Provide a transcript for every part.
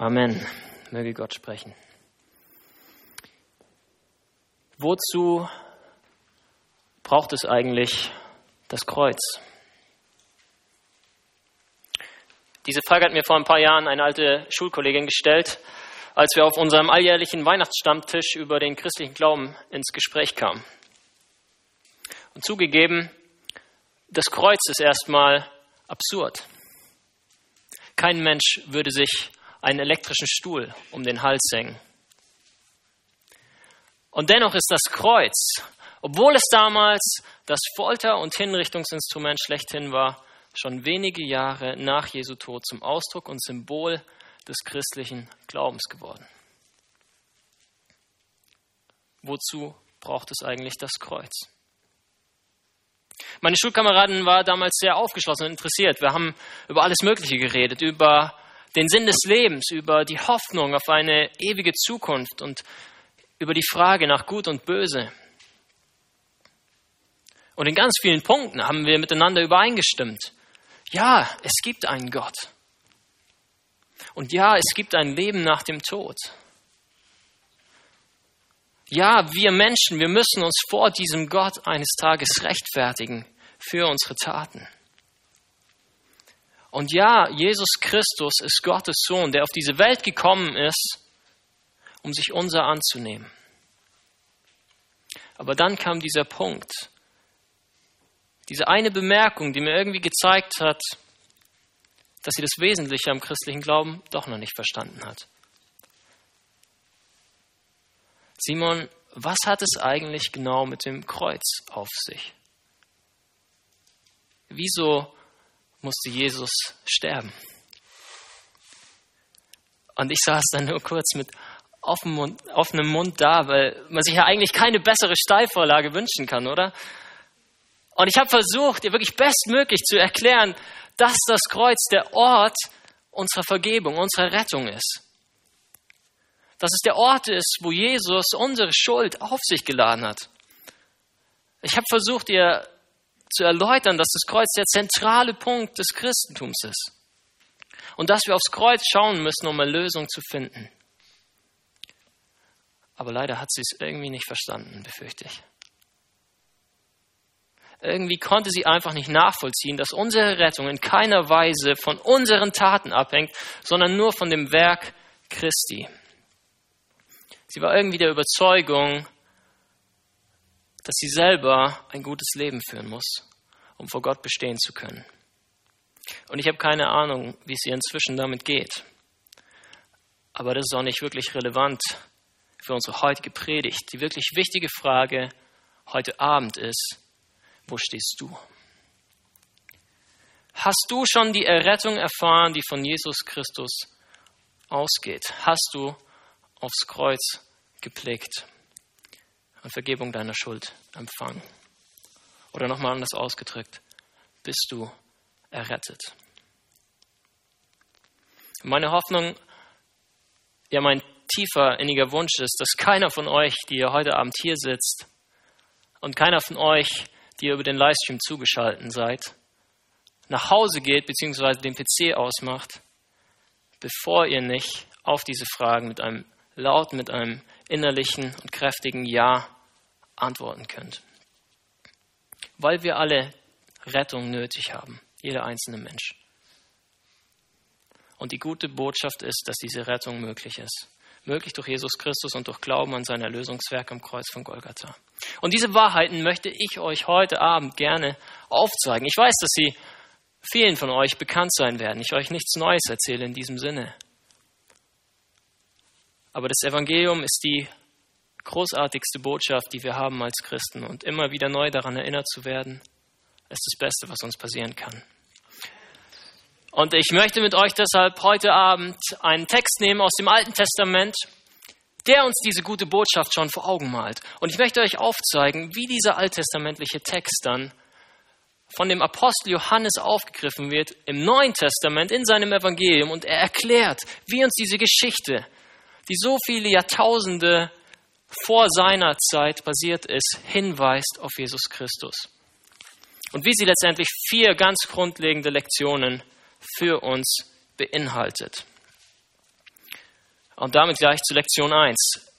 Amen. Möge Gott sprechen. Wozu braucht es eigentlich das Kreuz? Diese Frage hat mir vor ein paar Jahren eine alte Schulkollegin gestellt, als wir auf unserem alljährlichen Weihnachtsstammtisch über den christlichen Glauben ins Gespräch kamen. Und zugegeben, das Kreuz ist erstmal absurd. Kein Mensch würde sich einen elektrischen Stuhl um den Hals hängen. Und dennoch ist das Kreuz, obwohl es damals das Folter- und Hinrichtungsinstrument schlechthin war, schon wenige Jahre nach Jesu Tod zum Ausdruck und Symbol des christlichen Glaubens geworden. Wozu braucht es eigentlich das Kreuz? Meine Schulkameraden waren damals sehr aufgeschlossen und interessiert. Wir haben über alles Mögliche geredet, über den Sinn des Lebens, über die Hoffnung auf eine ewige Zukunft und über die Frage nach Gut und Böse. Und in ganz vielen Punkten haben wir miteinander übereingestimmt. Ja, es gibt einen Gott. Und ja, es gibt ein Leben nach dem Tod. Ja, wir Menschen, wir müssen uns vor diesem Gott eines Tages rechtfertigen für unsere Taten. Und ja, Jesus Christus ist Gottes Sohn, der auf diese Welt gekommen ist, um sich unser anzunehmen. Aber dann kam dieser Punkt, diese eine Bemerkung, die mir irgendwie gezeigt hat, dass sie das Wesentliche am christlichen Glauben doch noch nicht verstanden hat. Simon, was hat es eigentlich genau mit dem Kreuz auf sich? Wieso musste Jesus sterben? Und ich saß dann nur kurz mit offenem Mund, da, weil man sich ja eigentlich keine bessere Steilvorlage wünschen kann, oder? Und ich habe versucht, dir wirklich bestmöglich zu erklären, dass das Kreuz der Ort unserer Vergebung, unserer Rettung ist. Dass es der Ort ist, wo Jesus unsere Schuld auf sich geladen hat. Ich habe versucht, dir zu erläutern, dass das Kreuz der zentrale Punkt des Christentums ist. Und dass wir aufs Kreuz schauen müssen, um eine Lösung zu finden. Aber leider hat sie es irgendwie nicht verstanden, befürchte ich. Irgendwie konnte sie einfach nicht nachvollziehen, dass unsere Rettung in keiner Weise von unseren Taten abhängt, sondern nur von dem Werk Christi. Sie war irgendwie der Überzeugung, dass sie selber ein gutes Leben führen muss, um vor Gott bestehen zu können. Und ich habe keine Ahnung, wie es ihr inzwischen damit geht. Aber das ist auch nicht wirklich relevant für unsere heutige Predigt. Die wirklich wichtige Frage heute Abend ist, wo stehst du? Hast du schon die Errettung erfahren, die von Jesus Christus ausgeht? Hast du aufs Kreuz geblickt und Vergebung deiner Schuld empfangen? Oder nochmal anders ausgedrückt, bist du errettet? Meine Hoffnung, ja mein tiefer inniger Wunsch ist, dass keiner von euch, die ihr heute Abend hier sitzt, und keiner von euch, die ihr über den Livestream zugeschaltet seid, nach Hause geht bzw. den PC ausmacht, bevor ihr nicht auf diese Fragen mit einem lauten, mit einem innerlichen und kräftigen Ja antworten könnt. Weil wir alle Rettung nötig haben, jeder einzelne Mensch. Und die gute Botschaft ist, dass diese Rettung möglich ist möglich durch Jesus Christus und durch Glauben an sein Erlösungswerk am Kreuz von Golgatha. Und diese Wahrheiten möchte ich euch heute Abend gerne aufzeigen. Ich weiß, dass sie vielen von euch bekannt sein werden. Ich euch nichts Neues erzähle in diesem Sinne. Aber das Evangelium ist die großartigste Botschaft, die wir haben als Christen. Und immer wieder neu daran erinnert zu werden, ist das Beste, was uns passieren kann. Und ich möchte mit euch deshalb heute Abend einen Text nehmen aus dem Alten Testament, der uns diese gute Botschaft schon vor Augen malt. Und ich möchte euch aufzeigen, wie dieser alttestamentliche Text dann von dem Apostel Johannes aufgegriffen wird im Neuen Testament in seinem Evangelium und er erklärt, wie uns diese Geschichte, die so viele Jahrtausende vor seiner Zeit basiert ist, hinweist auf Jesus Christus. Und wie sie letztendlich vier ganz grundlegende Lektionen für uns beinhaltet. Und damit gleich zu Lektion 1.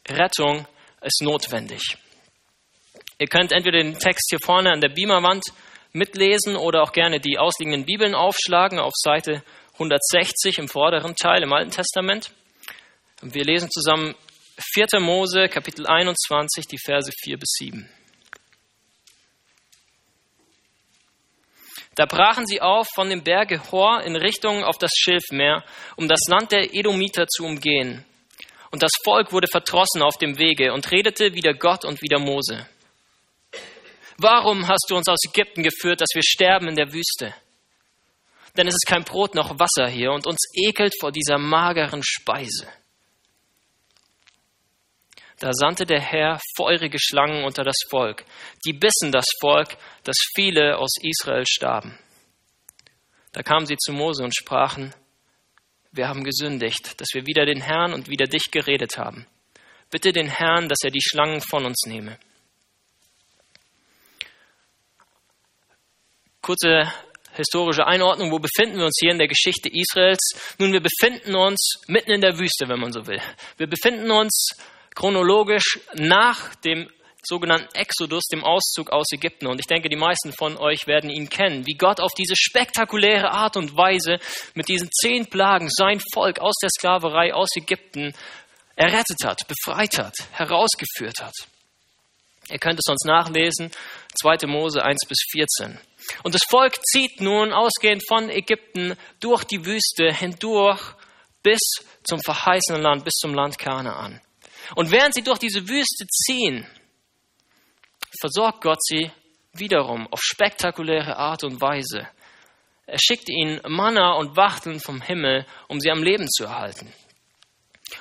Rettung ist notwendig. Ihr könnt entweder den Text hier vorne an der Beamerwand mitlesen oder auch gerne die ausliegenden Bibeln aufschlagen auf Seite 160 im vorderen Teil im Alten Testament. Wir lesen zusammen 4. Mose, Kapitel 21, die Verse 4 bis 7. Da brachen sie auf von dem Berge Hor in Richtung auf das Schilfmeer, um das Land der Edomiter zu umgehen. Und das Volk wurde verdrossen auf dem Wege und redete wieder Gott und wieder Mose. Warum hast du uns aus Ägypten geführt, dass wir sterben in der Wüste? Denn es ist kein Brot noch Wasser hier und uns ekelt vor dieser mageren Speise. Da sandte der Herr feurige Schlangen unter das Volk, die bissen das Volk, dass viele aus Israel starben. Da kamen sie zu Mose und sprachen, wir haben gesündigt, dass wir wieder den Herrn und wieder dich geredet haben. Bitte den Herrn, dass er die Schlangen von uns nehme. Kurze historische Einordnung, wo befinden wir uns hier in der Geschichte Israels? Nun, wir befinden uns mitten in der Wüste, wenn man so will. Wir befinden uns chronologisch nach dem sogenannten Exodus, dem Auszug aus Ägypten. Und ich denke, die meisten von euch werden ihn kennen, wie Gott auf diese spektakuläre Art und Weise mit diesen zehn Plagen sein Volk aus der Sklaverei aus Ägypten errettet hat, befreit hat, herausgeführt hat. Ihr könnt es sonst nachlesen, 2. Mose 1 bis 14. Und das Volk zieht nun ausgehend von Ägypten durch die Wüste hindurch bis zum verheißenen Land, bis zum Land Kanaan. Und während sie durch diese Wüste ziehen, versorgt Gott sie wiederum auf spektakuläre Art und Weise. Er schickt ihnen Manna und Wachteln vom Himmel, um sie am Leben zu erhalten.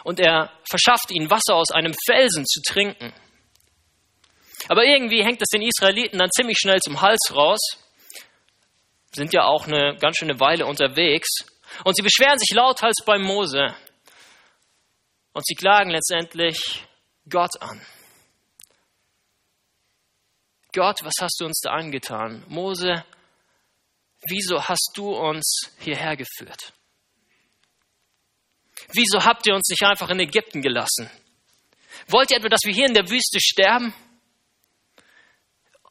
Und er verschafft ihnen Wasser aus einem Felsen zu trinken. Aber irgendwie hängt es den Israeliten dann ziemlich schnell zum Hals raus, sind ja auch eine ganz schöne Weile unterwegs, und sie beschweren sich lauthals bei Mose. Und sie klagen letztendlich Gott an. Gott, was hast du uns da angetan? Mose, wieso hast du uns hierher geführt? Wieso habt ihr uns nicht einfach in Ägypten gelassen? Wollt ihr etwa, dass wir hier in der Wüste sterben?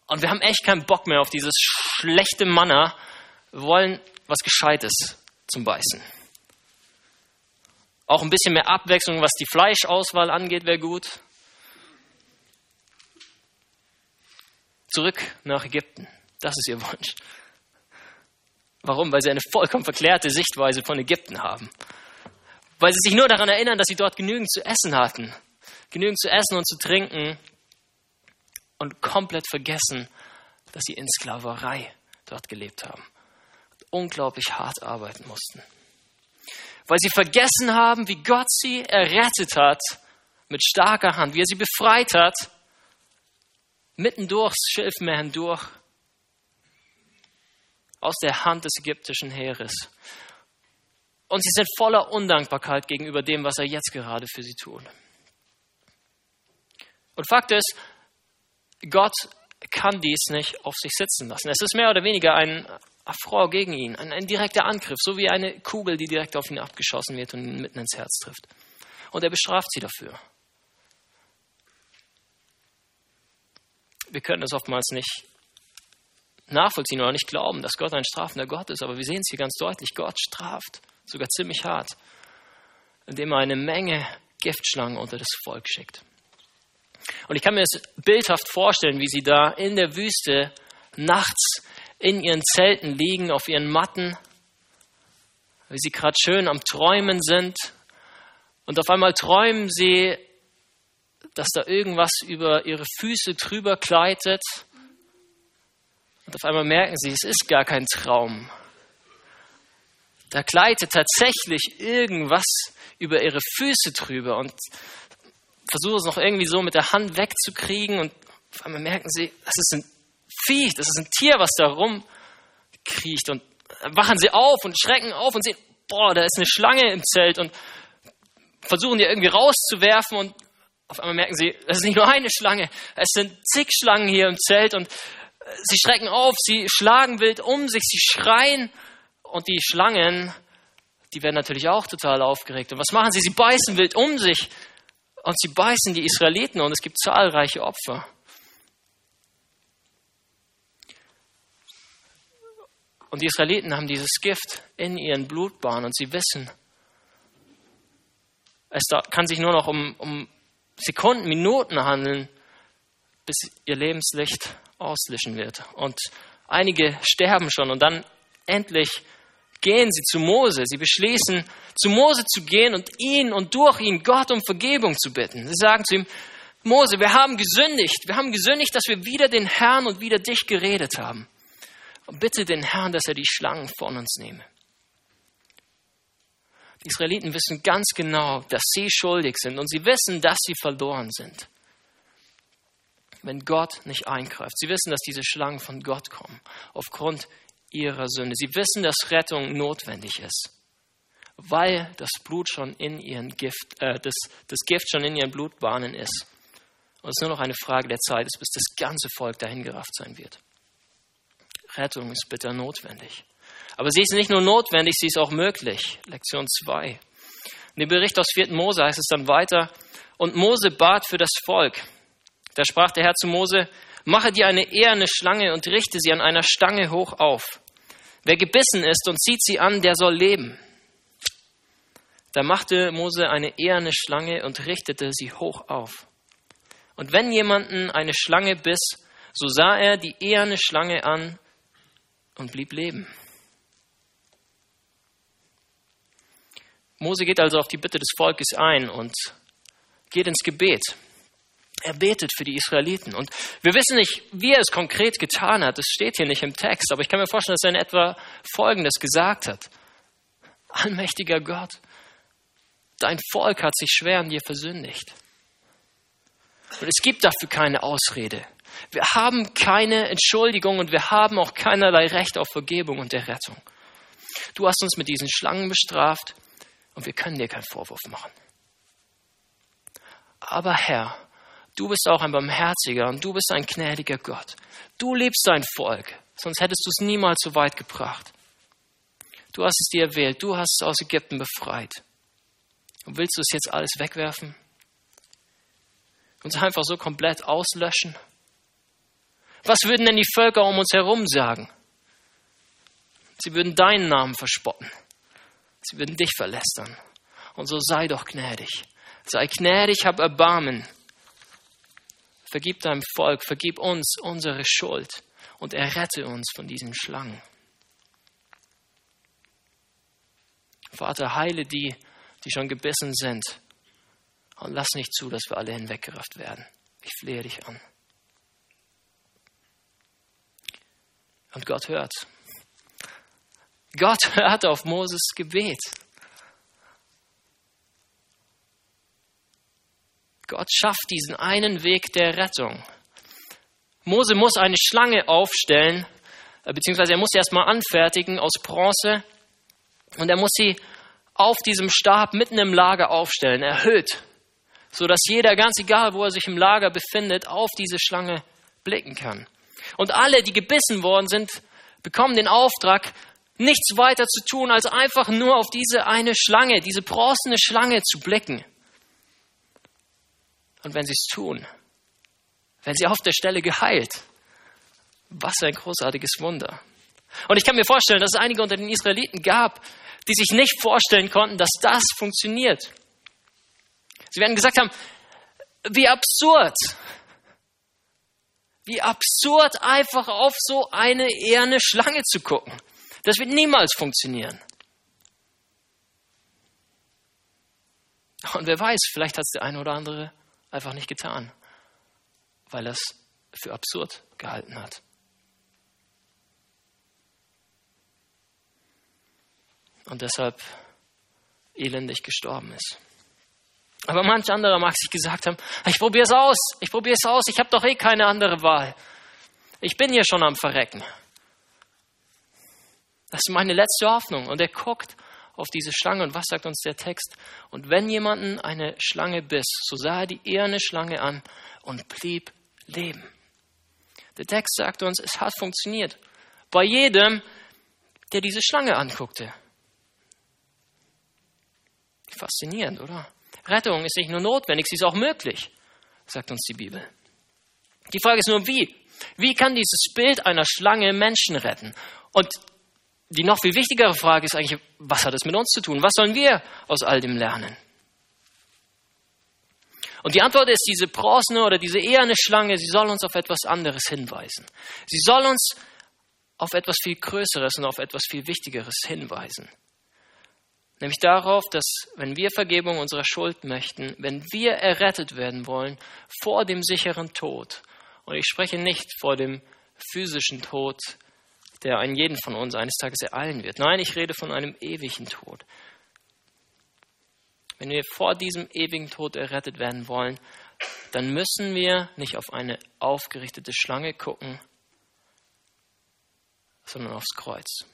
Und wir haben echt keinen Bock mehr auf dieses schlechte Manna. Wir wollen was Gescheites zum Beißen. Auch ein bisschen mehr Abwechslung, was die Fleischauswahl angeht, wäre gut. Zurück nach Ägypten. Das ist ihr Wunsch. Warum? Weil sie eine vollkommen verklärte Sichtweise von Ägypten haben. Weil sie sich nur daran erinnern, dass sie dort genügend zu essen hatten. Genügend zu essen und zu trinken. Und komplett vergessen, dass sie in Sklaverei dort gelebt haben. unglaublich hart arbeiten mussten weil sie vergessen haben, wie Gott sie errettet hat mit starker Hand, wie er sie befreit hat, mitten durchs Schilfmeer hindurch, aus der Hand des ägyptischen Heeres. Und sie sind voller Undankbarkeit gegenüber dem, was er jetzt gerade für sie tut. Und Fakt ist, Gott kann dies nicht auf sich sitzen lassen. Es ist mehr oder weniger ein Affront gegen ihn, ein, ein direkter Angriff, so wie eine Kugel, die direkt auf ihn abgeschossen wird und ihn mitten ins Herz trifft. Und er bestraft sie dafür. Wir können es oftmals nicht nachvollziehen oder nicht glauben, dass Gott ein strafender Gott ist, aber wir sehen es hier ganz deutlich. Gott straft, sogar ziemlich hart, indem er eine Menge Giftschlangen unter das Volk schickt. Und ich kann mir es bildhaft vorstellen, wie sie da in der Wüste nachts in ihren Zelten liegen, auf ihren Matten, wie sie gerade schön am Träumen sind. Und auf einmal träumen sie, dass da irgendwas über ihre Füße drüber gleitet. Und auf einmal merken sie, es ist gar kein Traum. Da gleitet tatsächlich irgendwas über ihre Füße drüber und versuchen es noch irgendwie so mit der Hand wegzukriegen. Und auf einmal merken sie, das ist ein Viech, das ist ein Tier, was da rumkriecht. Und wachen sie auf und schrecken auf und sehen, boah, da ist eine Schlange im Zelt und versuchen die irgendwie rauszuwerfen und auf einmal merken sie, es ist nicht nur eine Schlange, es sind zig Schlangen hier im Zelt und sie schrecken auf, sie schlagen wild um sich, sie schreien und die Schlangen, die werden natürlich auch total aufgeregt. Und was machen sie? Sie beißen wild um sich und sie beißen die Israeliten und es gibt zahlreiche Opfer. Und die Israeliten haben dieses Gift in ihren Blutbahnen und sie wissen, es kann sich nur noch um, um Sekunden, Minuten handeln, bis ihr Lebenslicht auslöschen wird. Und einige sterben schon und dann endlich gehen sie zu Mose. Sie beschließen, zu Mose zu gehen und ihn und durch ihn Gott um Vergebung zu bitten. Sie sagen zu ihm, Mose, wir haben gesündigt. Wir haben gesündigt, dass wir wieder den Herrn und wieder dich geredet haben. Und bitte den Herrn, dass er die Schlangen von uns nehme. Die Israeliten wissen ganz genau, dass sie schuldig sind und sie wissen, dass sie verloren sind. Wenn Gott nicht eingreift. Sie wissen, dass diese Schlangen von Gott kommen, aufgrund ihrer Sünde. Sie wissen, dass Rettung notwendig ist, weil das Blut schon in ihren Gift, äh, das, das Gift schon in ihren Blutbahnen ist. Und es ist nur noch eine Frage der Zeit, bis das ganze Volk dahingerafft sein wird. Rettung ist bitter notwendig. Aber sie ist nicht nur notwendig, sie ist auch möglich. Lektion 2. In dem Bericht aus 4. Mose heißt es dann weiter, und Mose bat für das Volk. Da sprach der Herr zu Mose, mache dir eine eherne Schlange und richte sie an einer Stange hoch auf. Wer gebissen ist und zieht sie an, der soll leben. Da machte Mose eine eherne Schlange und richtete sie hoch auf. Und wenn jemanden eine Schlange biss, so sah er die eherne Schlange an und blieb leben. Mose geht also auf die Bitte des Volkes ein und geht ins Gebet. Er betet für die Israeliten. Und wir wissen nicht, wie er es konkret getan hat. Das steht hier nicht im Text. Aber ich kann mir vorstellen, dass er in etwa Folgendes gesagt hat. Allmächtiger Gott, dein Volk hat sich schwer an dir versündigt. Und es gibt dafür keine Ausrede. Wir haben keine Entschuldigung und wir haben auch keinerlei Recht auf Vergebung und der Rettung. Du hast uns mit diesen Schlangen bestraft und wir können dir keinen Vorwurf machen. Aber Herr, du bist auch ein barmherziger und du bist ein gnädiger Gott. Du liebst dein Volk, sonst hättest du es niemals so weit gebracht. Du hast es dir erwählt, du hast es aus Ägypten befreit. Und willst du es jetzt alles wegwerfen? Uns einfach so komplett auslöschen? Was würden denn die Völker um uns herum sagen? Sie würden deinen Namen verspotten. Sie würden dich verlästern. Und so sei doch gnädig. Sei gnädig, hab Erbarmen. Vergib deinem Volk, vergib uns unsere Schuld und errette uns von diesen Schlangen. Vater, heile die, die schon gebissen sind. Und lass nicht zu, dass wir alle hinweggerafft werden. Ich flehe dich an. Und Gott hört. Gott hört auf Moses Gebet. Gott schafft diesen einen Weg der Rettung. Mose muss eine Schlange aufstellen, äh, beziehungsweise er muss sie erstmal anfertigen aus Bronze und er muss sie auf diesem Stab mitten im Lager aufstellen, erhöht, sodass jeder, ganz egal wo er sich im Lager befindet, auf diese Schlange blicken kann. Und alle, die gebissen worden sind, bekommen den Auftrag, nichts weiter zu tun, als einfach nur auf diese eine Schlange, diese bronzene Schlange zu blicken. Und wenn sie es tun, werden sie auf der Stelle geheilt. Was ein großartiges Wunder. Und ich kann mir vorstellen, dass es einige unter den Israeliten gab, die sich nicht vorstellen konnten, dass das funktioniert. Sie werden gesagt haben, wie absurd. Wie absurd, einfach auf so eine eherne Schlange zu gucken. Das wird niemals funktionieren. Und wer weiß, vielleicht hat es der eine oder andere einfach nicht getan, weil er es für absurd gehalten hat. Und deshalb elendig gestorben ist. Aber manch anderer mag sich gesagt haben, ich probiere es aus, ich probiere es aus, ich habe doch eh keine andere Wahl. Ich bin hier schon am Verrecken. Das ist meine letzte Hoffnung. Und er guckt auf diese Schlange. Und was sagt uns der Text? Und wenn jemanden eine Schlange biss, so sah er die eherne Schlange an und blieb leben. Der Text sagt uns, es hat funktioniert. Bei jedem, der diese Schlange anguckte. Faszinierend, oder? Rettung ist nicht nur notwendig, sie ist auch möglich, sagt uns die Bibel. Die Frage ist nur, wie? Wie kann dieses Bild einer Schlange Menschen retten? Und die noch viel wichtigere Frage ist eigentlich, was hat es mit uns zu tun? Was sollen wir aus all dem lernen? Und die Antwort ist, diese bronzene oder diese eherne Schlange, sie soll uns auf etwas anderes hinweisen. Sie soll uns auf etwas viel Größeres und auf etwas viel Wichtigeres hinweisen. Nämlich darauf, dass wenn wir Vergebung unserer Schuld möchten, wenn wir errettet werden wollen vor dem sicheren Tod, und ich spreche nicht vor dem physischen Tod, der einen jeden von uns eines Tages ereilen wird. Nein, ich rede von einem ewigen Tod. Wenn wir vor diesem ewigen Tod errettet werden wollen, dann müssen wir nicht auf eine aufgerichtete Schlange gucken, sondern aufs Kreuz.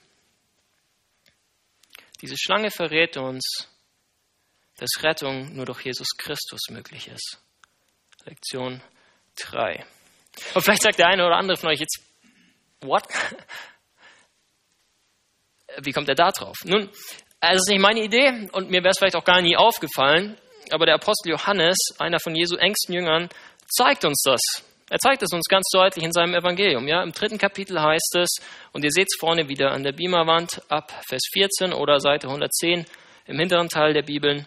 Diese Schlange verrät uns, dass Rettung nur durch Jesus Christus möglich ist. Lektion 3. Und vielleicht sagt der eine oder andere von euch jetzt, what? Wie kommt er da drauf? Nun, es ist nicht meine Idee und mir wäre es vielleicht auch gar nie aufgefallen, aber der Apostel Johannes, einer von Jesu engsten Jüngern, zeigt uns das. Er zeigt es uns ganz deutlich in seinem Evangelium. Ja? Im dritten Kapitel heißt es, und ihr seht es vorne wieder an der Beamerwand ab Vers 14 oder Seite 110 im hinteren Teil der Bibel.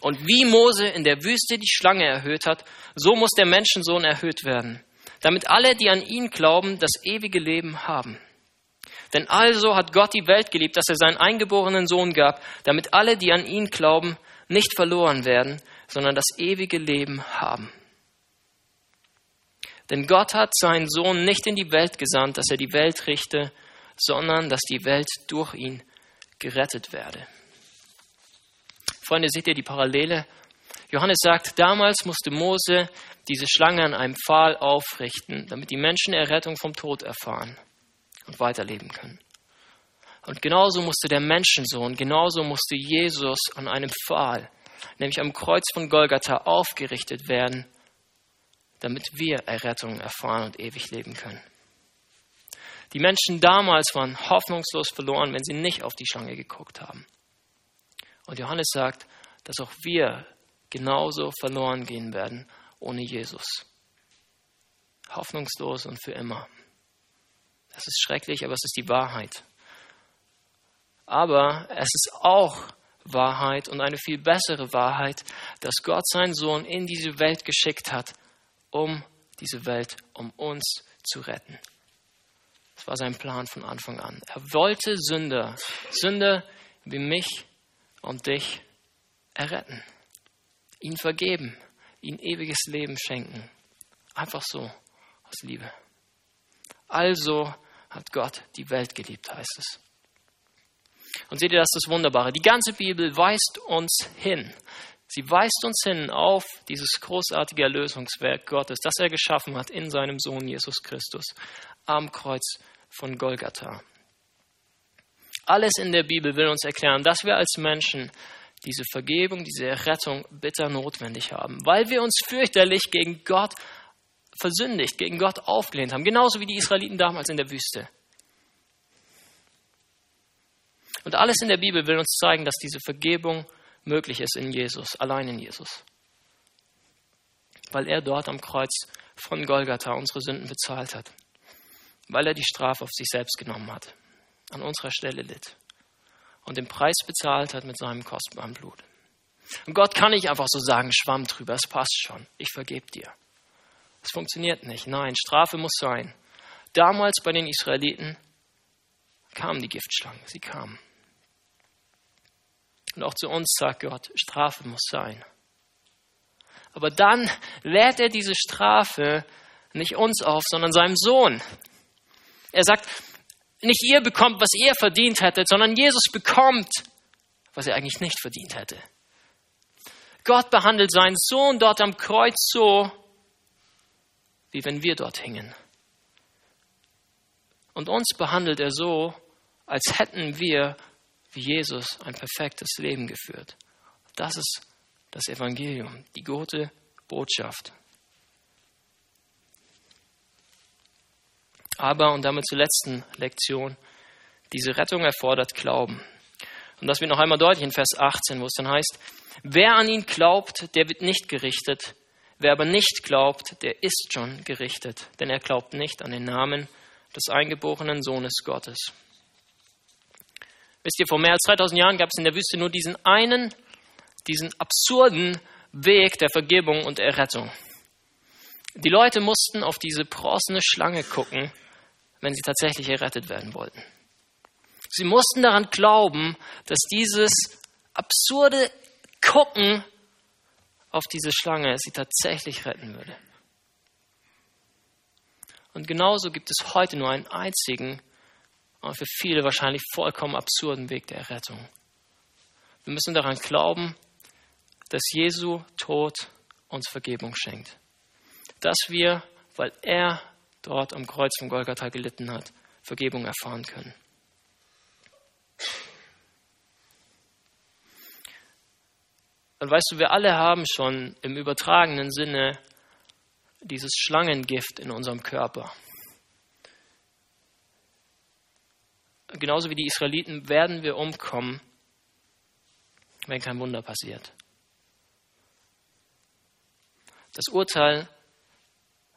Und wie Mose in der Wüste die Schlange erhöht hat, so muss der Menschensohn erhöht werden, damit alle, die an ihn glauben, das ewige Leben haben. Denn also hat Gott die Welt geliebt, dass er seinen eingeborenen Sohn gab, damit alle, die an ihn glauben, nicht verloren werden, sondern das ewige Leben haben. Denn Gott hat seinen Sohn nicht in die Welt gesandt, dass er die Welt richte, sondern dass die Welt durch ihn gerettet werde. Freunde, seht ihr die Parallele? Johannes sagt, damals musste Mose diese Schlange an einem Pfahl aufrichten, damit die Menschen Errettung vom Tod erfahren und weiterleben können. Und genauso musste der Menschensohn, genauso musste Jesus an einem Pfahl, nämlich am Kreuz von Golgatha, aufgerichtet werden, damit wir Errettung erfahren und ewig leben können. Die Menschen damals waren hoffnungslos verloren, wenn sie nicht auf die Schlange geguckt haben. Und Johannes sagt, dass auch wir genauso verloren gehen werden ohne Jesus. Hoffnungslos und für immer. Das ist schrecklich, aber es ist die Wahrheit. Aber es ist auch Wahrheit und eine viel bessere Wahrheit, dass Gott seinen Sohn in diese Welt geschickt hat, um diese Welt, um uns zu retten. Das war sein Plan von Anfang an. Er wollte Sünder, Sünder wie mich und dich erretten, ihn vergeben, ihm ewiges Leben schenken. Einfach so, aus Liebe. Also hat Gott die Welt geliebt, heißt es. Und seht ihr, das ist das Wunderbare. Die ganze Bibel weist uns hin. Sie weist uns hin auf dieses großartige Erlösungswerk Gottes, das er geschaffen hat in seinem Sohn Jesus Christus am Kreuz von Golgatha. Alles in der Bibel will uns erklären, dass wir als Menschen diese Vergebung, diese Rettung bitter notwendig haben, weil wir uns fürchterlich gegen Gott versündigt, gegen Gott aufgelehnt haben, genauso wie die Israeliten damals in der Wüste. Und alles in der Bibel will uns zeigen, dass diese Vergebung möglich ist in Jesus, allein in Jesus. Weil er dort am Kreuz von Golgatha unsere Sünden bezahlt hat. Weil er die Strafe auf sich selbst genommen hat, an unserer Stelle litt und den Preis bezahlt hat mit seinem kostbaren Blut. Und Gott kann nicht einfach so sagen, schwamm drüber, es passt schon, ich vergebe dir. Es funktioniert nicht. Nein, Strafe muss sein. Damals bei den Israeliten kamen die Giftschlangen, sie kamen. Und auch zu uns sagt Gott, Strafe muss sein. Aber dann lädt er diese Strafe nicht uns auf, sondern seinem Sohn. Er sagt, nicht ihr bekommt, was ihr verdient hättet, sondern Jesus bekommt, was er eigentlich nicht verdient hätte. Gott behandelt seinen Sohn dort am Kreuz so, wie wenn wir dort hingen. Und uns behandelt er so, als hätten wir, wie Jesus, ein perfektes Leben geführt. Das ist das Evangelium, die gute Botschaft. Aber, und damit zur letzten Lektion, diese Rettung erfordert Glauben. Und das wird noch einmal deutlich in Vers 18, wo es dann heißt, wer an ihn glaubt, der wird nicht gerichtet. Wer aber nicht glaubt, der ist schon gerichtet, denn er glaubt nicht an den Namen des eingeborenen Sohnes Gottes. Wisst ihr, vor mehr als 2000 Jahren gab es in der Wüste nur diesen einen, diesen absurden Weg der Vergebung und Errettung. Die Leute mussten auf diese bronzene Schlange gucken, wenn sie tatsächlich errettet werden wollten. Sie mussten daran glauben, dass dieses absurde Gucken auf diese Schlange sie tatsächlich retten würde. Und genauso gibt es heute nur einen einzigen und für viele wahrscheinlich vollkommen absurden Weg der Errettung. Wir müssen daran glauben, dass Jesu Tod uns Vergebung schenkt. Dass wir, weil er dort am Kreuz von Golgatha gelitten hat, Vergebung erfahren können. Und weißt du, wir alle haben schon im übertragenen Sinne dieses Schlangengift in unserem Körper. Genauso wie die Israeliten werden wir umkommen, wenn kein Wunder passiert. Das Urteil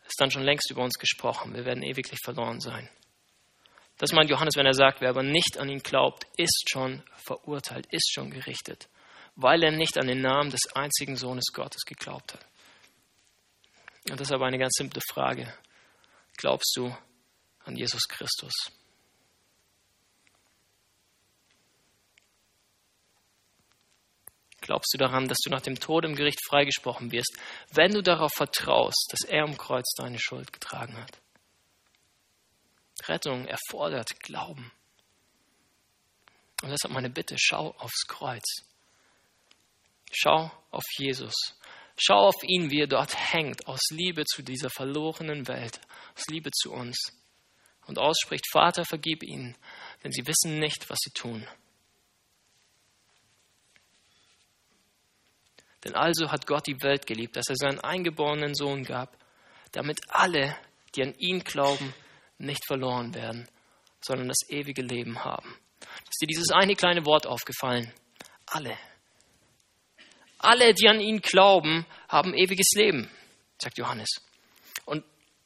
ist dann schon längst über uns gesprochen. Wir werden ewiglich verloren sein. Das meint Johannes, wenn er sagt, wer aber nicht an ihn glaubt, ist schon verurteilt, ist schon gerichtet, weil er nicht an den Namen des einzigen Sohnes Gottes geglaubt hat. Und das ist aber eine ganz simple Frage. Glaubst du an Jesus Christus? Glaubst du daran, dass du nach dem Tod im Gericht freigesprochen wirst, wenn du darauf vertraust, dass er am Kreuz deine Schuld getragen hat? Rettung erfordert Glauben. Und deshalb meine Bitte, schau aufs Kreuz. Schau auf Jesus. Schau auf ihn, wie er dort hängt, aus Liebe zu dieser verlorenen Welt, aus Liebe zu uns. Und ausspricht, Vater, vergib ihnen, denn sie wissen nicht, was sie tun. Denn also hat Gott die Welt geliebt, dass er seinen eingeborenen Sohn gab, damit alle, die an ihn glauben, nicht verloren werden, sondern das ewige Leben haben. Ist dir dieses eine kleine Wort aufgefallen? Alle. Alle, die an ihn glauben, haben ewiges Leben, sagt Johannes. Und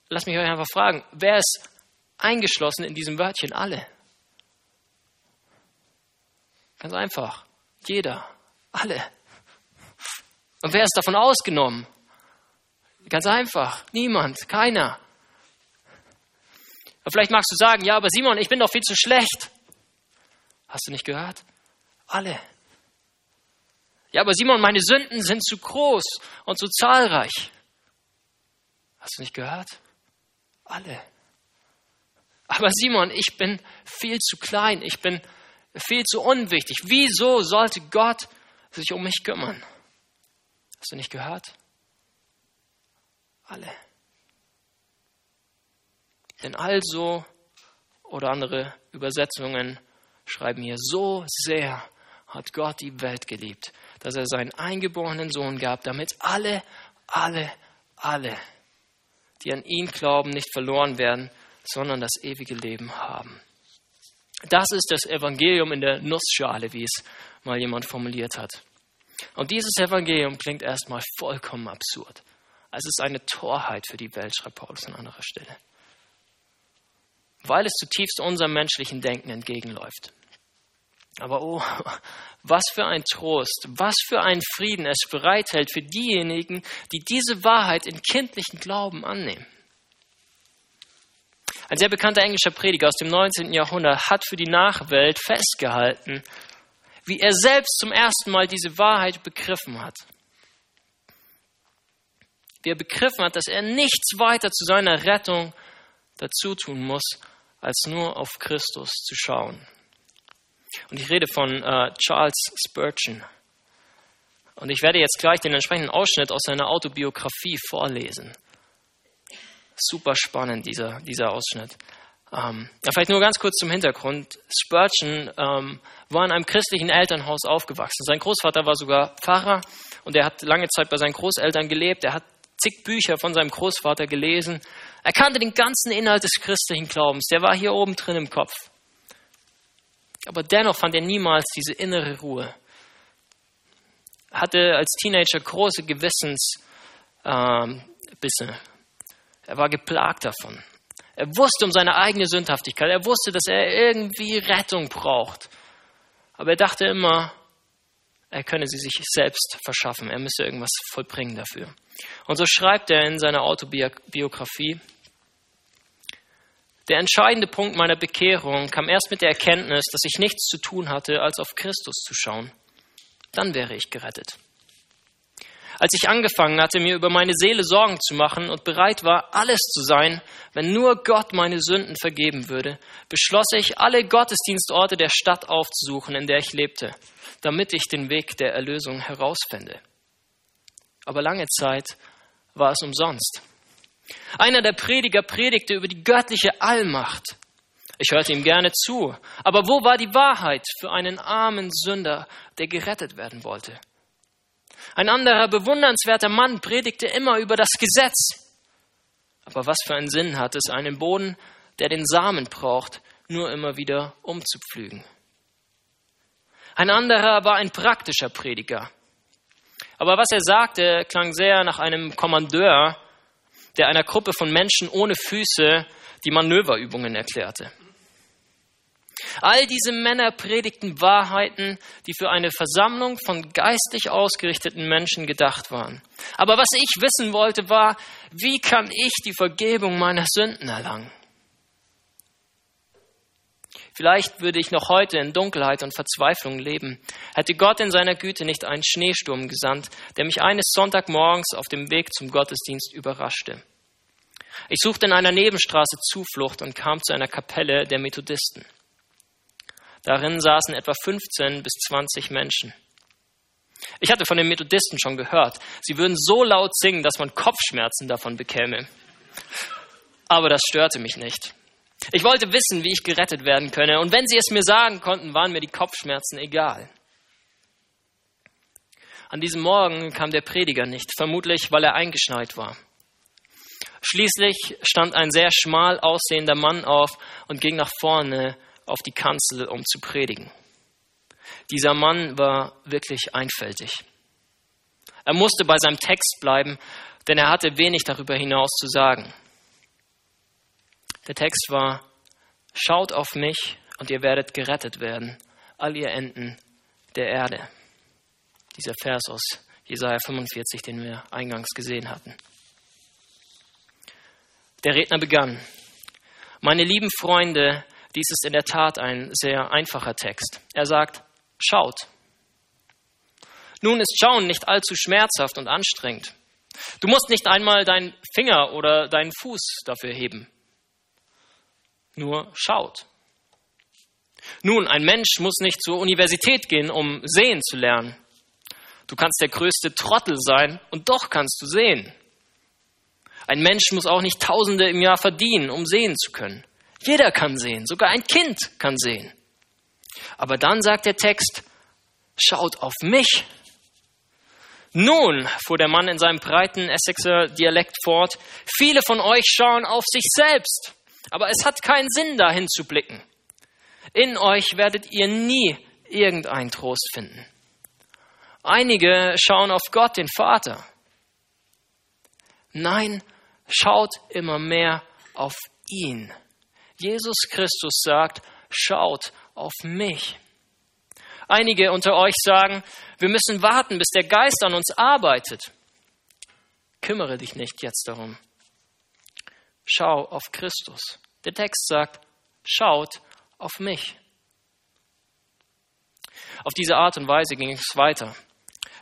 lass mich euch einfach fragen, wer ist eingeschlossen in diesem Wörtchen? Alle. Ganz einfach. Jeder. Alle. Und wer ist davon ausgenommen? Ganz einfach. Niemand. Keiner. Und vielleicht magst du sagen, ja, aber Simon, ich bin doch viel zu schlecht. Hast du nicht gehört? Alle. Ja, aber Simon, meine Sünden sind zu groß und zu zahlreich. Hast du nicht gehört? Alle. Aber Simon, ich bin viel zu klein, ich bin viel zu unwichtig. Wieso sollte Gott sich um mich kümmern? Hast du nicht gehört? Alle. Denn also, oder andere Übersetzungen schreiben hier, so sehr hat Gott die Welt geliebt, dass er seinen eingeborenen Sohn gab, damit alle, alle, alle, die an ihn glauben, nicht verloren werden, sondern das ewige Leben haben. Das ist das Evangelium in der Nussschale, wie es mal jemand formuliert hat. Und dieses Evangelium klingt erstmal vollkommen absurd. Es ist eine Torheit für die Welt, schreibt Paulus an anderer Stelle. Weil es zutiefst unserem menschlichen Denken entgegenläuft. Aber oh, was für ein Trost, was für ein Frieden es bereithält für diejenigen, die diese Wahrheit in kindlichen Glauben annehmen. Ein sehr bekannter englischer Prediger aus dem 19. Jahrhundert hat für die Nachwelt festgehalten, wie er selbst zum ersten Mal diese Wahrheit begriffen hat. Wie er begriffen hat, dass er nichts weiter zu seiner Rettung dazu tun muss, als nur auf Christus zu schauen. Und ich rede von äh, Charles Spurgeon. Und ich werde jetzt gleich den entsprechenden Ausschnitt aus seiner Autobiografie vorlesen. Super spannend, dieser, dieser Ausschnitt. Ähm, ja, vielleicht nur ganz kurz zum Hintergrund. Spurgeon ähm, war in einem christlichen Elternhaus aufgewachsen. Sein Großvater war sogar Pfarrer und er hat lange Zeit bei seinen Großeltern gelebt. Er hat zig Bücher von seinem Großvater gelesen. Er kannte den ganzen Inhalt des christlichen Glaubens. Der war hier oben drin im Kopf. Aber dennoch fand er niemals diese innere Ruhe. Er hatte als Teenager große Gewissensbisse. Ähm, er war geplagt davon. Er wusste um seine eigene Sündhaftigkeit. Er wusste, dass er irgendwie Rettung braucht. Aber er dachte immer, er könne sie sich selbst verschaffen. Er müsse irgendwas vollbringen dafür. Und so schreibt er in seiner Autobiografie, der entscheidende Punkt meiner Bekehrung kam erst mit der Erkenntnis, dass ich nichts zu tun hatte, als auf Christus zu schauen. Dann wäre ich gerettet. Als ich angefangen hatte, mir über meine Seele Sorgen zu machen und bereit war, alles zu sein, wenn nur Gott meine Sünden vergeben würde, beschloss ich, alle Gottesdienstorte der Stadt aufzusuchen, in der ich lebte, damit ich den Weg der Erlösung herausfände. Aber lange Zeit war es umsonst. Einer der Prediger predigte über die göttliche Allmacht. Ich hörte ihm gerne zu, aber wo war die Wahrheit für einen armen Sünder, der gerettet werden wollte? Ein anderer bewundernswerter Mann predigte immer über das Gesetz. Aber was für einen Sinn hat es, einen Boden, der den Samen braucht, nur immer wieder umzupflügen? Ein anderer war ein praktischer Prediger. Aber was er sagte, klang sehr nach einem Kommandeur, der einer Gruppe von Menschen ohne Füße die Manöverübungen erklärte. All diese Männer predigten Wahrheiten, die für eine Versammlung von geistlich ausgerichteten Menschen gedacht waren. Aber was ich wissen wollte, war, wie kann ich die Vergebung meiner Sünden erlangen? Vielleicht würde ich noch heute in Dunkelheit und Verzweiflung leben, hätte Gott in seiner Güte nicht einen Schneesturm gesandt, der mich eines Sonntagmorgens auf dem Weg zum Gottesdienst überraschte. Ich suchte in einer Nebenstraße Zuflucht und kam zu einer Kapelle der Methodisten. Darin saßen etwa 15 bis 20 Menschen. Ich hatte von den Methodisten schon gehört, sie würden so laut singen, dass man Kopfschmerzen davon bekäme. Aber das störte mich nicht. Ich wollte wissen, wie ich gerettet werden könne, und wenn sie es mir sagen konnten, waren mir die Kopfschmerzen egal. An diesem Morgen kam der Prediger nicht, vermutlich weil er eingeschneit war. Schließlich stand ein sehr schmal aussehender Mann auf und ging nach vorne auf die Kanzel, um zu predigen. Dieser Mann war wirklich einfältig. Er musste bei seinem Text bleiben, denn er hatte wenig darüber hinaus zu sagen. Der Text war, schaut auf mich und ihr werdet gerettet werden, all ihr Enden der Erde. Dieser Vers aus Jesaja 45, den wir eingangs gesehen hatten. Der Redner begann. Meine lieben Freunde, dies ist in der Tat ein sehr einfacher Text. Er sagt, schaut. Nun ist Schauen nicht allzu schmerzhaft und anstrengend. Du musst nicht einmal deinen Finger oder deinen Fuß dafür heben. Nur schaut. Nun, ein Mensch muss nicht zur Universität gehen, um sehen zu lernen. Du kannst der größte Trottel sein und doch kannst du sehen. Ein Mensch muss auch nicht Tausende im Jahr verdienen, um sehen zu können. Jeder kann sehen, sogar ein Kind kann sehen. Aber dann sagt der Text, schaut auf mich. Nun, fuhr der Mann in seinem breiten Essexer Dialekt fort, viele von euch schauen auf sich selbst, aber es hat keinen Sinn, dahin zu blicken. In euch werdet ihr nie irgendeinen Trost finden. Einige schauen auf Gott, den Vater. Nein, schaut immer mehr auf ihn. Jesus Christus sagt, schaut auf mich. Einige unter euch sagen, wir müssen warten, bis der Geist an uns arbeitet. Kümmere dich nicht jetzt darum. Schau auf Christus. Der Text sagt, schaut auf mich. Auf diese Art und Weise ging es weiter.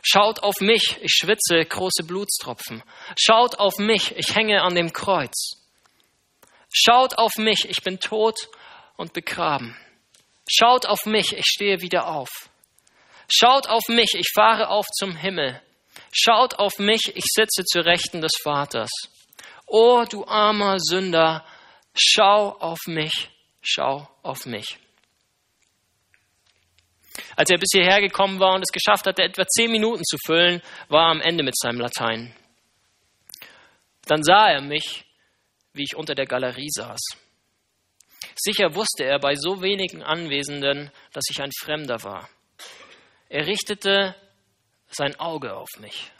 Schaut auf mich, ich schwitze große Blutstropfen. Schaut auf mich, ich hänge an dem Kreuz. Schaut auf mich, ich bin tot und begraben. Schaut auf mich, ich stehe wieder auf. Schaut auf mich, ich fahre auf zum Himmel. Schaut auf mich, ich sitze zu Rechten des Vaters. O du armer Sünder, schau auf mich, schau auf mich. Als er bis hierher gekommen war und es geschafft hatte, etwa zehn Minuten zu füllen, war er am Ende mit seinem Latein. Dann sah er mich wie ich unter der Galerie saß. Sicher wusste er bei so wenigen Anwesenden, dass ich ein Fremder war. Er richtete sein Auge auf mich.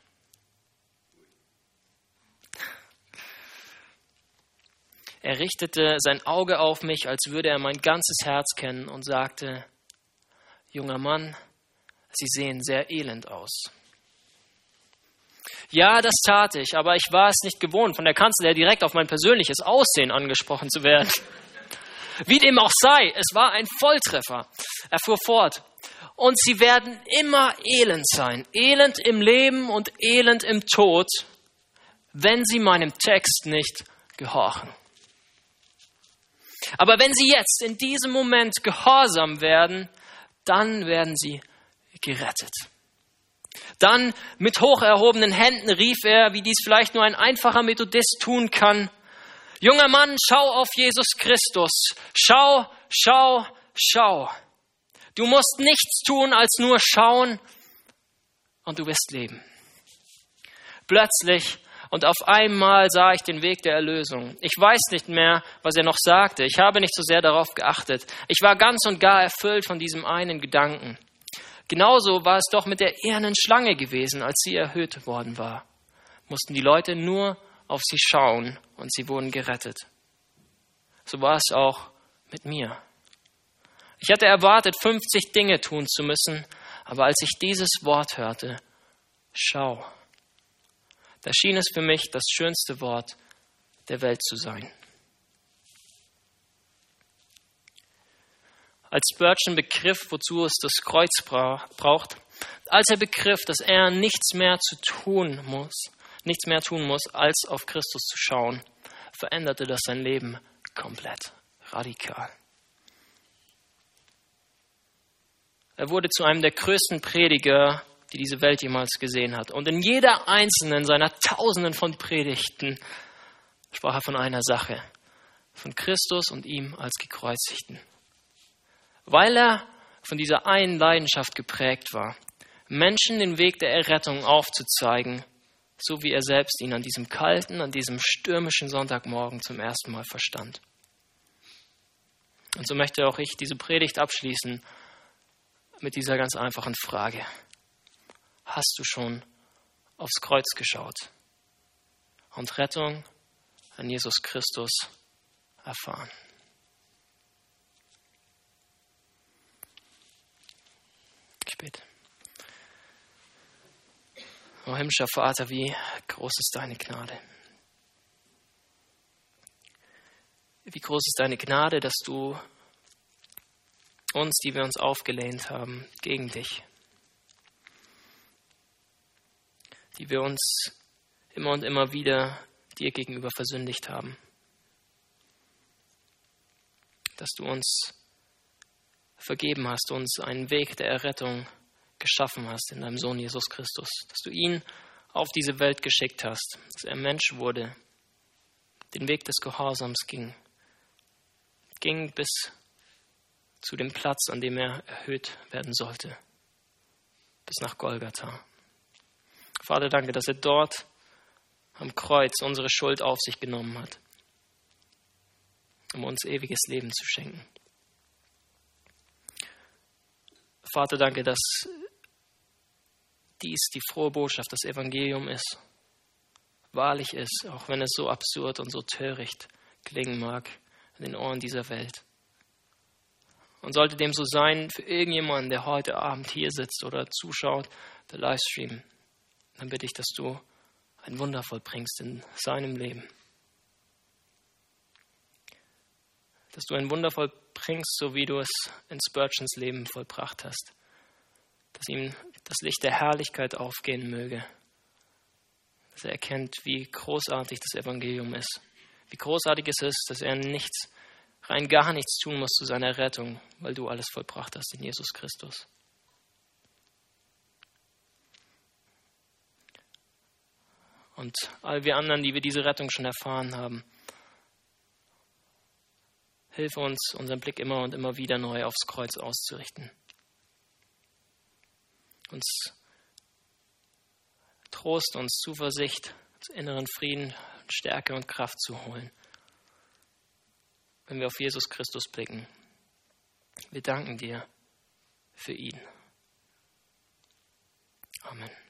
Er richtete sein Auge auf mich, als würde er mein ganzes Herz kennen und sagte, junger Mann, Sie sehen sehr elend aus. Ja, das tat ich, aber ich war es nicht gewohnt, von der Kanzler direkt auf mein persönliches Aussehen angesprochen zu werden. Wie dem auch sei, es war ein Volltreffer. Er fuhr fort. Und sie werden immer elend sein, elend im Leben und elend im Tod, wenn sie meinem Text nicht gehorchen. Aber wenn sie jetzt in diesem Moment gehorsam werden, dann werden sie gerettet. Dann mit hoch erhobenen Händen rief er, wie dies vielleicht nur ein einfacher Methodist tun kann, Junger Mann, schau auf Jesus Christus. Schau, schau, schau. Du musst nichts tun als nur schauen und du wirst leben. Plötzlich und auf einmal sah ich den Weg der Erlösung. Ich weiß nicht mehr, was er noch sagte. Ich habe nicht so sehr darauf geachtet. Ich war ganz und gar erfüllt von diesem einen Gedanken. Genauso war es doch mit der ehernen Schlange gewesen, als sie erhöht worden war. Mussten die Leute nur auf sie schauen und sie wurden gerettet. So war es auch mit mir. Ich hatte erwartet, 50 Dinge tun zu müssen, aber als ich dieses Wort hörte, schau, da schien es für mich das schönste Wort der Welt zu sein. Als Spurgeon begriff, wozu es das Kreuz braucht, als er begriff, dass er nichts mehr zu tun muss, nichts mehr tun muss, als auf Christus zu schauen, veränderte das sein Leben komplett, radikal. Er wurde zu einem der größten Prediger, die diese Welt jemals gesehen hat. Und in jeder einzelnen seiner Tausenden von Predigten sprach er von einer Sache, von Christus und ihm als gekreuzigten. Weil er von dieser einen Leidenschaft geprägt war, Menschen den Weg der Errettung aufzuzeigen, so wie er selbst ihn an diesem kalten, an diesem stürmischen Sonntagmorgen zum ersten Mal verstand. Und so möchte auch ich diese Predigt abschließen mit dieser ganz einfachen Frage. Hast du schon aufs Kreuz geschaut und Rettung an Jesus Christus erfahren? Bete. O himmlischer Vater, wie groß ist deine Gnade. Wie groß ist deine Gnade, dass du uns, die wir uns aufgelehnt haben, gegen dich, die wir uns immer und immer wieder dir gegenüber versündigt haben, dass du uns vergeben hast, uns einen Weg der Errettung geschaffen hast in deinem Sohn Jesus Christus, dass du ihn auf diese Welt geschickt hast, dass er Mensch wurde, den Weg des Gehorsams ging, ging bis zu dem Platz, an dem er erhöht werden sollte, bis nach Golgatha. Vater, danke, dass er dort am Kreuz unsere Schuld auf sich genommen hat, um uns ewiges Leben zu schenken. Vater, danke, dass dies die frohe Botschaft, das Evangelium ist, wahrlich ist, auch wenn es so absurd und so töricht klingen mag in den Ohren dieser Welt. Und sollte dem so sein für irgendjemanden, der heute Abend hier sitzt oder zuschaut, der Livestream, dann bitte ich, dass du ein Wunder vollbringst in seinem Leben. Dass du ein Wunder vollbringst, so wie du es in Spurgeons Leben vollbracht hast. Dass ihm das Licht der Herrlichkeit aufgehen möge, dass er erkennt, wie großartig das Evangelium ist, wie großartig es ist, dass er nichts, rein gar nichts tun muss zu seiner Rettung, weil du alles vollbracht hast in Jesus Christus. Und all wir anderen, die wir diese Rettung schon erfahren haben, hilf uns, unseren Blick immer und immer wieder neu aufs Kreuz auszurichten uns Trost, uns Zuversicht, uns inneren Frieden, Stärke und Kraft zu holen. wenn wir auf Jesus Christus blicken. Wir danken dir für ihn. Amen.